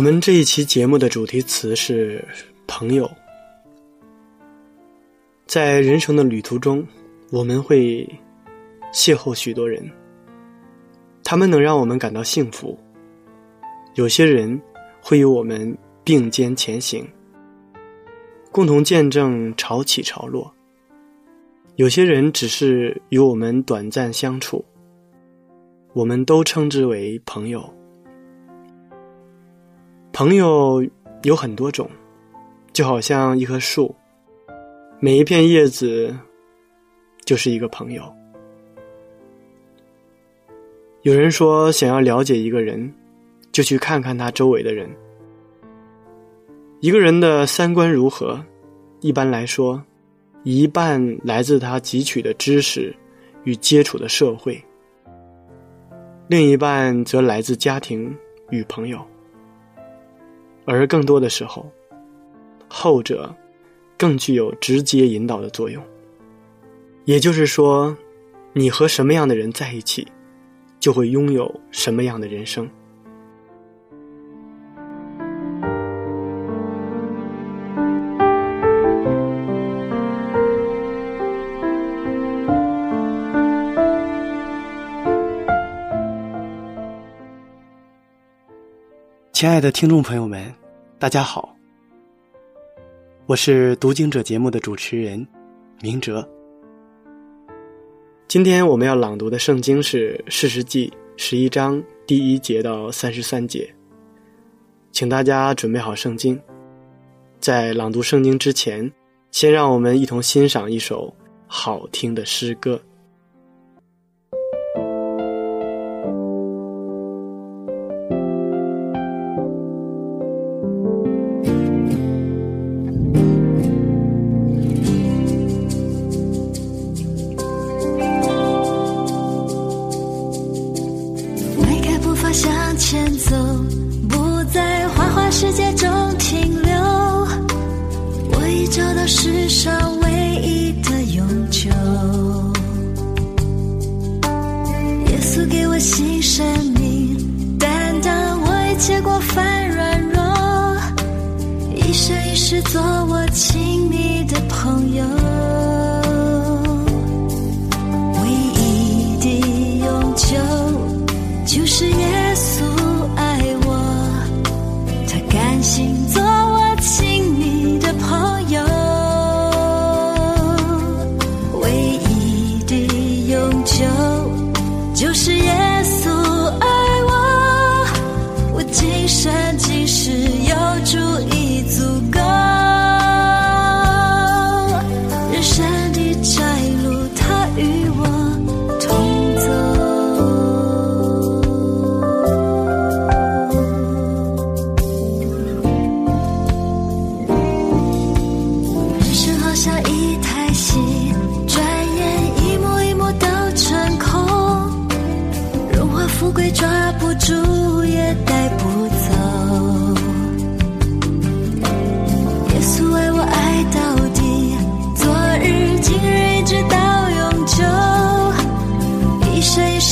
我们这一期节目的主题词是“朋友”。在人生的旅途中，我们会邂逅许多人，他们能让我们感到幸福。有些人会与我们并肩前行，共同见证潮起潮落；有些人只是与我们短暂相处，我们都称之为朋友。朋友有很多种，就好像一棵树，每一片叶子就是一个朋友。有人说，想要了解一个人，就去看看他周围的人。一个人的三观如何，一般来说，一半来自他汲取的知识与接触的社会，另一半则来自家庭与朋友。而更多的时候，后者更具有直接引导的作用。也就是说，你和什么样的人在一起，就会拥有什么样的人生。亲爱的听众朋友们。大家好，我是读经者节目的主持人明哲。今天我们要朗读的圣经是《四世记》十一章第一节到三十三节，请大家准备好圣经。在朗读圣经之前，先让我们一同欣赏一首好听的诗歌。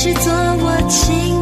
只做我情。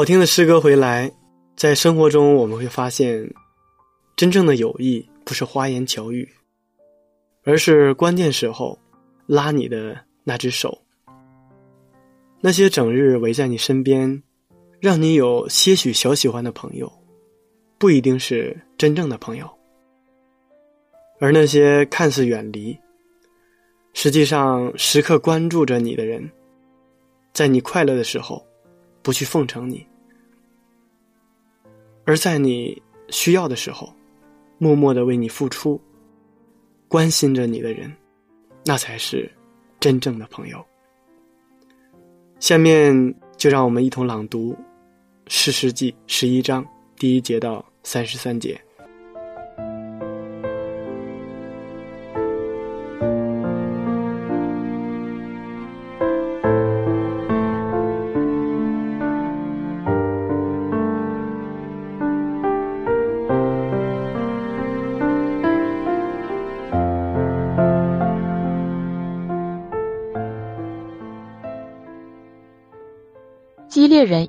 好听的诗歌回来，在生活中我们会发现，真正的友谊不是花言巧语，而是关键时候拉你的那只手。那些整日围在你身边，让你有些许小喜欢的朋友，不一定是真正的朋友；而那些看似远离，实际上时刻关注着你的人，在你快乐的时候。不去奉承你，而在你需要的时候，默默的为你付出，关心着你的人，那才是真正的朋友。下面就让我们一同朗读《诗事记》十一章第一节到三十三节。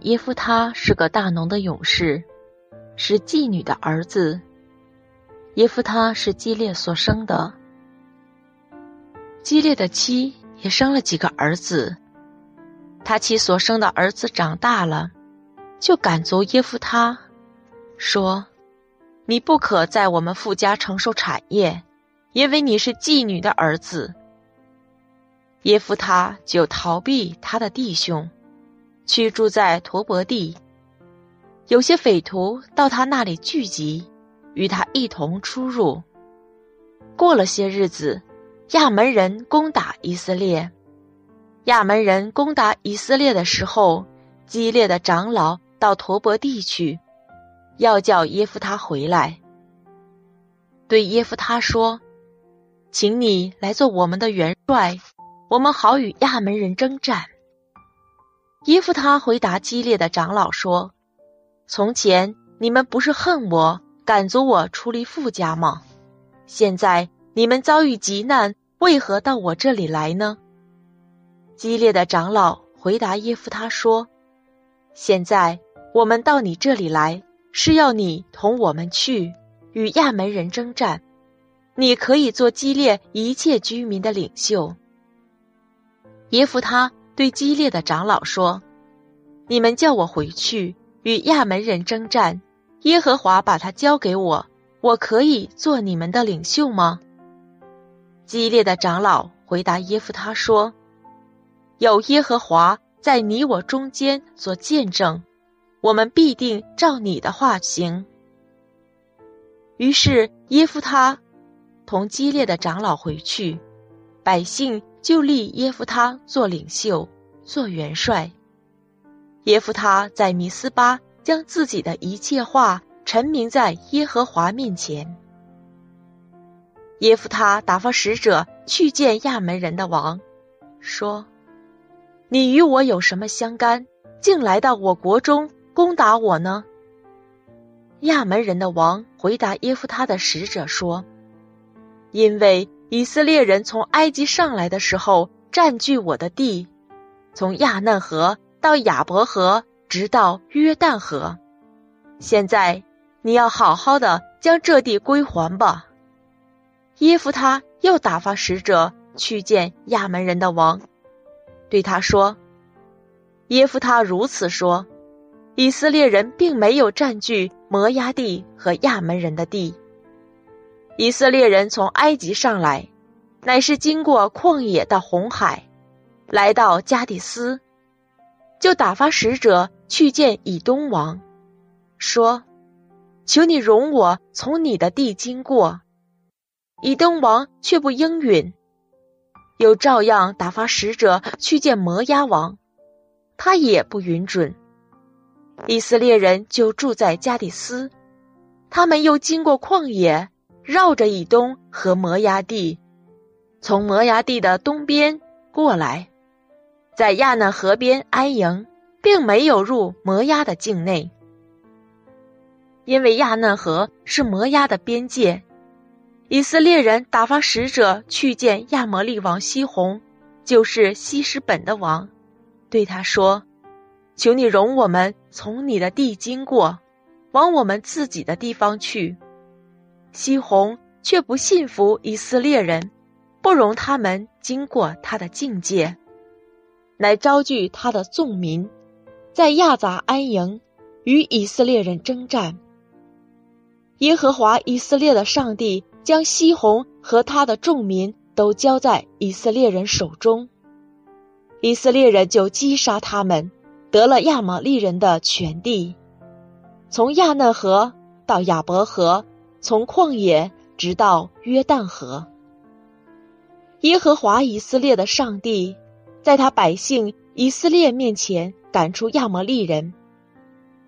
耶夫他是个大农的勇士，是妓女的儿子。耶夫他是基列所生的，基列的妻也生了几个儿子。他妻所生的儿子长大了，就赶走耶夫他，说：“你不可在我们富家承受产业，因为你是妓女的儿子。”耶夫他就逃避他的弟兄。去住在陀伯地，有些匪徒到他那里聚集，与他一同出入。过了些日子，亚门人攻打以色列。亚门人攻打以色列的时候，激烈的长老到陀伯地去，要叫耶夫他回来。对耶夫他说：“请你来做我们的元帅，我们好与亚门人征战。”耶夫他回答激烈的长老说：“从前你们不是恨我，赶逐我出离富家吗？现在你们遭遇急难，为何到我这里来呢？”激烈的长老回答耶夫他说：“现在我们到你这里来，是要你同我们去与亚门人征战，你可以做激烈一切居民的领袖。”耶夫他。对激烈的长老说：“你们叫我回去与亚门人征战，耶和华把他交给我，我可以做你们的领袖吗？”激烈的长老回答耶夫他说：“有耶和华在你我中间做见证，我们必定照你的话行。”于是耶夫他同激烈的长老回去，百姓。就立耶夫他做领袖，做元帅。耶夫他在米斯巴将自己的一切话陈明在耶和华面前。耶夫他打发使者去见亚门人的王，说：“你与我有什么相干，竟来到我国中攻打我呢？”亚门人的王回答耶夫他的使者说：“因为以色列人从埃及上来的时候占据我的地，从亚嫩河到亚伯河，直到约旦河。现在你要好好的将这地归还吧。”耶夫他又打发使者去见亚门人的王，对他说：“耶夫他如此说，以色列人并没有占据摩押地和亚门人的地。以色列人从埃及上来，乃是经过旷野到红海，来到加底斯，就打发使者去见以东王，说：求你容我从你的地经过。”以东王却不应允，又照样打发使者去见摩押王，他也不允准。以色列人就住在加底斯，他们又经过旷野，绕着以东和摩押地，从摩押地的东边过来，在亚嫩河边安营，并没有入摩押的境内，因为亚嫩河是摩押的边界。以色列人打发使者去见亚摩利王西宏，就是西施本的王，对他说：“求你容我们从你的地经过，往我们自己的地方去。”西宏却不信服以色列人，不容他们经过他的境界，乃招聚他的众民，在亚杂安营，与以色列人征战。耶和华以色列的上帝。将西宏和他的众民都交在以色列人手中，以色列人就击杀他们，得了亚玛利人的全地，从亚嫩河到亚伯河，从旷野直到约旦河。耶和华以色列的上帝，在他百姓以色列面前赶出亚摩利人，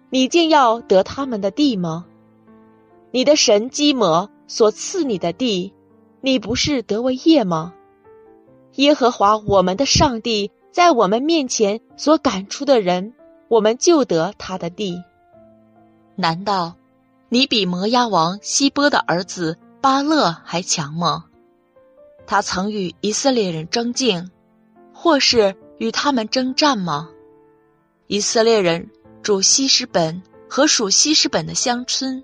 你竟要得他们的地吗？你的神基摩。所赐你的地，你不是得为业吗？耶和华我们的上帝在我们面前所赶出的人，我们就得他的地。难道你比摩押王希波的儿子巴勒还强吗？他曾与以色列人争竞，或是与他们征战吗？以色列人住西施本和属西施本的乡村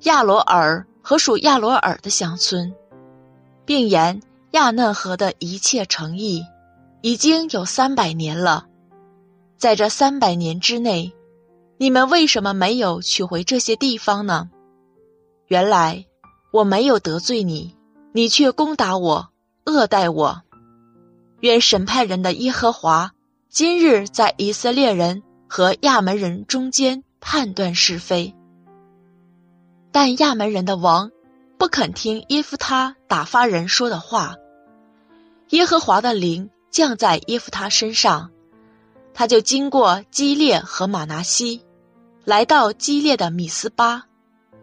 亚罗尔。和属亚罗尔的乡村，并沿亚嫩河的一切诚意，已经有三百年了。在这三百年之内，你们为什么没有取回这些地方呢？原来我没有得罪你，你却攻打我，恶待我。愿审判人的耶和华今日在以色列人和亚门人中间判断是非。但亚门人的王不肯听耶夫他打发人说的话，耶和华的灵降在耶夫他身上，他就经过基列和马拿西，来到基列的米斯巴，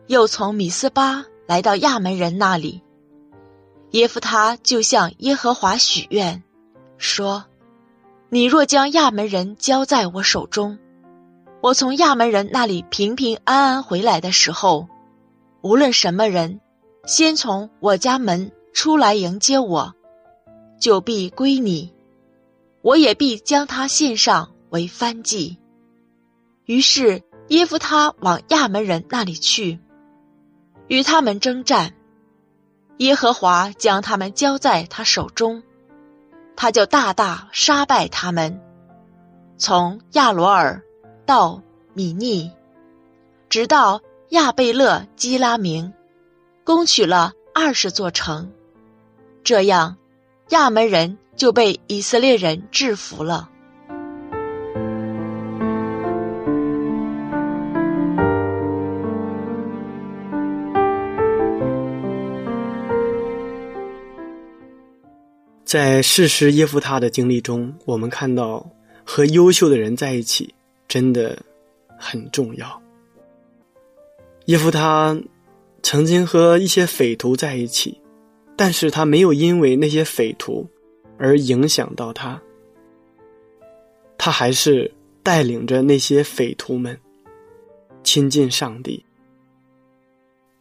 又从米斯巴来到亚门人那里。耶夫他就向耶和华许愿，说：“你若将亚门人交在我手中，我从亚门人那里平平安安回来的时候。”无论什么人，先从我家门出来迎接我，就必归你；我也必将他献上为番祭。于是耶夫他往亚门人那里去，与他们征战。耶和华将他们交在他手中，他就大大杀败他们，从亚罗尔到米尼，直到。亚贝勒基拉明攻取了二十座城，这样亚门人就被以色列人制服了。在事实耶夫他的经历中，我们看到和优秀的人在一起，真的很重要。耶夫他曾经和一些匪徒在一起，但是他没有因为那些匪徒而影响到他，他还是带领着那些匪徒们亲近上帝，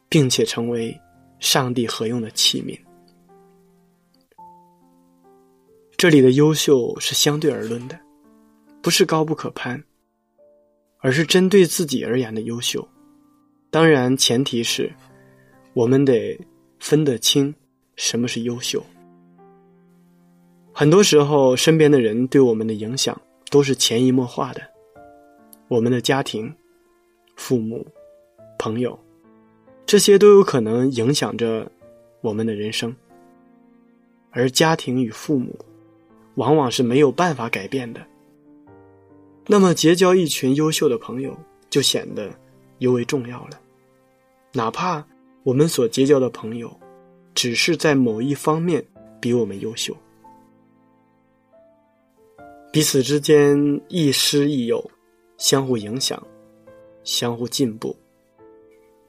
并且成为上帝合用的器皿。这里的优秀是相对而论的，不是高不可攀，而是针对自己而言的优秀。当然，前提是我们得分得清什么是优秀。很多时候，身边的人对我们的影响都是潜移默化的，我们的家庭、父母、朋友，这些都有可能影响着我们的人生，而家庭与父母。往往是没有办法改变的。那么，结交一群优秀的朋友就显得尤为重要了。哪怕我们所结交的朋友，只是在某一方面比我们优秀，彼此之间亦师亦友，相互影响，相互进步，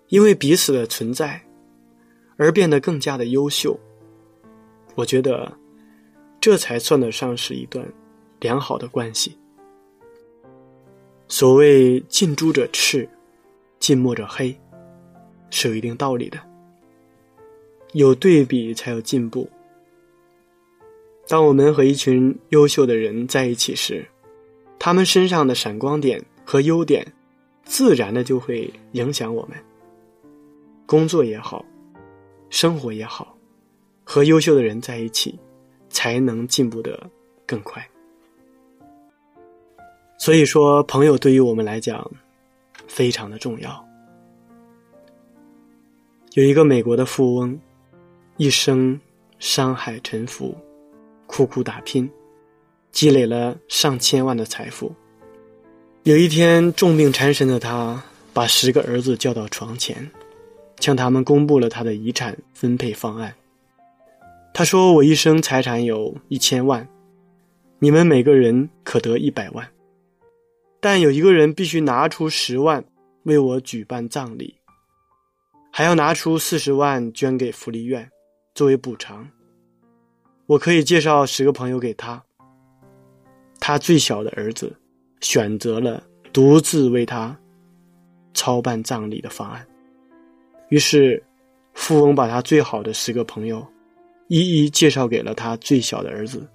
因为彼此的存在而变得更加的优秀。我觉得。这才算得上是一段良好的关系。所谓“近朱者赤，近墨者黑”，是有一定道理的。有对比才有进步。当我们和一群优秀的人在一起时，他们身上的闪光点和优点，自然的就会影响我们。工作也好，生活也好，和优秀的人在一起。才能进步的更快。所以说，朋友对于我们来讲非常的重要。有一个美国的富翁，一生山海沉浮，苦苦打拼，积累了上千万的财富。有一天，重病缠身的他，把十个儿子叫到床前，向他们公布了他的遗产分配方案。他说：“我一生财产有一千万，你们每个人可得一百万，但有一个人必须拿出十万为我举办葬礼，还要拿出四十万捐给福利院作为补偿。我可以介绍十个朋友给他。他最小的儿子选择了独自为他操办葬礼的方案。于是，富翁把他最好的十个朋友。”一一介绍给了他最小的儿子。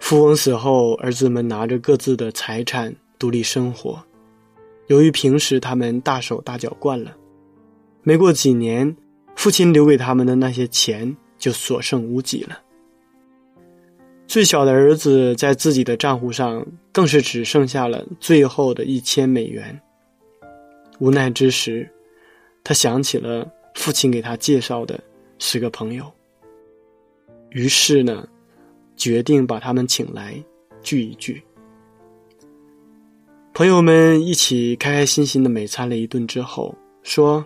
富翁死后，儿子们拿着各自的财产独立生活。由于平时他们大手大脚惯了，没过几年，父亲留给他们的那些钱就所剩无几了。最小的儿子在自己的账户上更是只剩下了最后的一千美元。无奈之时，他想起了。父亲给他介绍的十个朋友，于是呢，决定把他们请来聚一聚。朋友们一起开开心心的美餐了一顿之后，说：“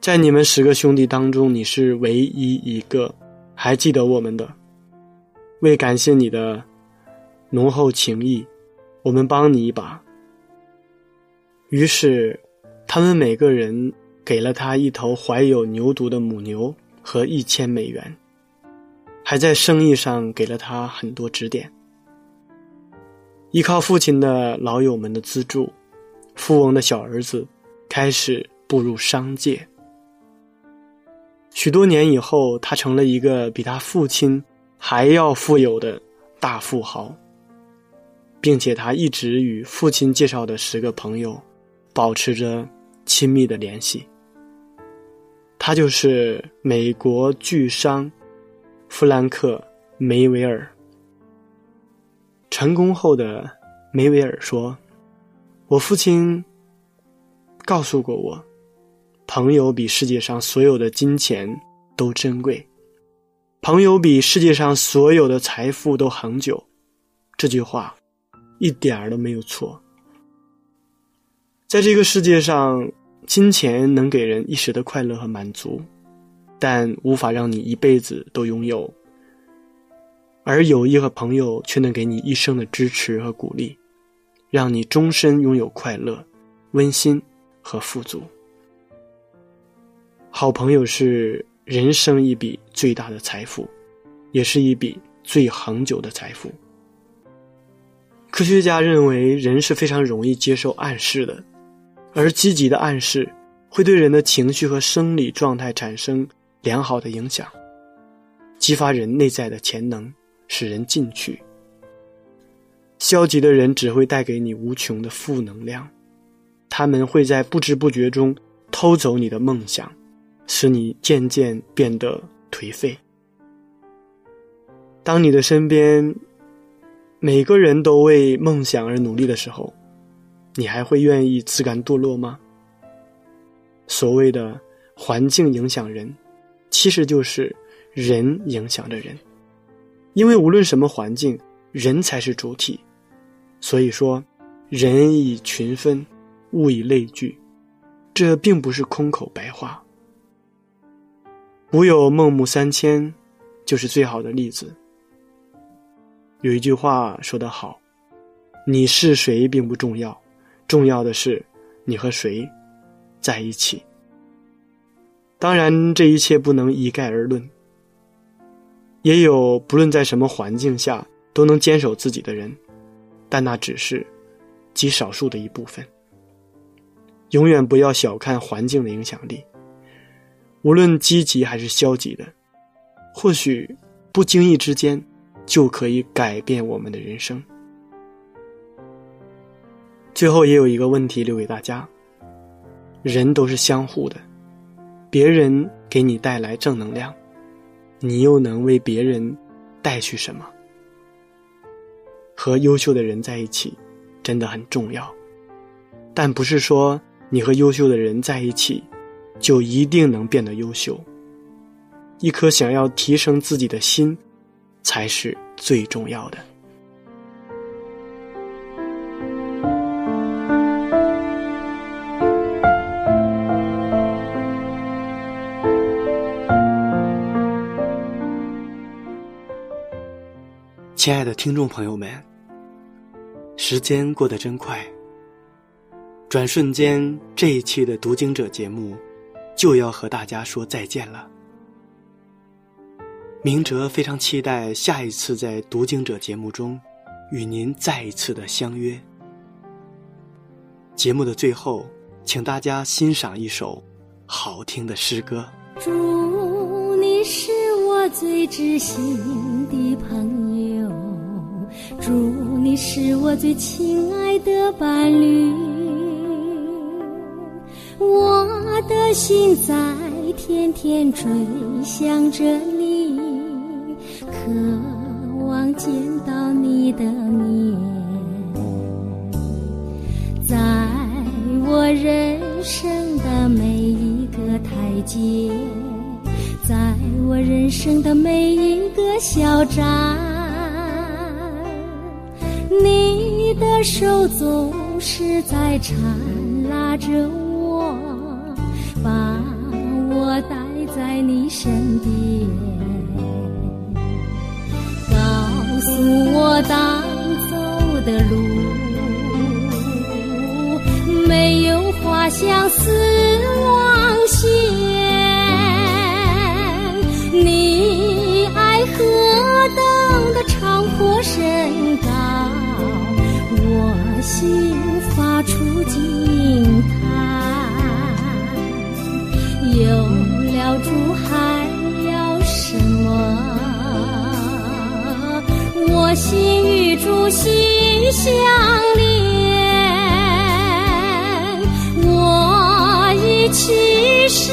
在你们十个兄弟当中，你是唯一一个还记得我们的。为感谢你的浓厚情谊，我们帮你一把。”于是，他们每个人。给了他一头怀有牛犊的母牛和一千美元，还在生意上给了他很多指点。依靠父亲的老友们的资助，富翁的小儿子开始步入商界。许多年以后，他成了一个比他父亲还要富有的大富豪，并且他一直与父亲介绍的十个朋友保持着亲密的联系。他就是美国巨商弗兰克·梅维尔。成功后的梅维尔说：“我父亲告诉过我，朋友比世界上所有的金钱都珍贵，朋友比世界上所有的财富都恒久。”这句话一点儿都没有错。在这个世界上。金钱能给人一时的快乐和满足，但无法让你一辈子都拥有。而友谊和朋友却能给你一生的支持和鼓励。让你终身拥有快乐、温馨和富足。好朋友是人生一笔最大的财富，也是一笔最恒久的财富。科学家认为，人是非常容易接受暗示的，而积极的暗示会对人的情绪和生理状态产生良好的影响，激发人内在的潜能，使人进取。消极的人只会带给你无穷的负能量，他们会在不知不觉中偷走你的梦想，使你渐渐变得颓废。当你的身边，每个人都为梦想而努力的时候，你还会愿意自甘堕落吗？所谓的环境影响人，其实就是人影响着人。因为无论什么环境，人才是主体。所以说，人以群分，物以类聚，这并不是空口白话。古有孟母三迁，就是最好的例子。有一句话说得好：“你是谁并不重要，重要的是你和谁在一起。”当然，这一切不能一概而论。也有不论在什么环境下都能坚守自己的人，但那只是极少数的一部分。永远不要小看环境的影响力，无论积极还是消极的，或许不经意之间。就可以改变我们的人生。最后也有一个问题留给大家：人都是相互的，别人给你带来正能量，你又能为别人带去什么？和优秀的人在一起真的很重要，但不是说你和优秀的人在一起就一定能变得优秀。一颗想要提升自己的心。才是最重要的。亲爱的听众朋友们，时间过得真快，转瞬间，这一期的读经者节目就要和大家说再见了。明哲非常期待下一次在读经者节目中与您再一次的相约。节目的最后，请大家欣赏一首好听的诗歌。祝你是我最知心的朋友，祝你是我最亲爱的伴侣，我的心在天天追想着你。渴望见到你的面，在我人生的每一个台阶，在我人生的每一个小站，你的手总是在缠拉着我，我待在你身边。告诉我当走的路，没有花香似网线。你爱何等的长阔深高，我心发出主还要什么？我心与主心相连，我一起誓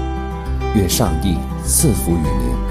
愿上帝赐福于您。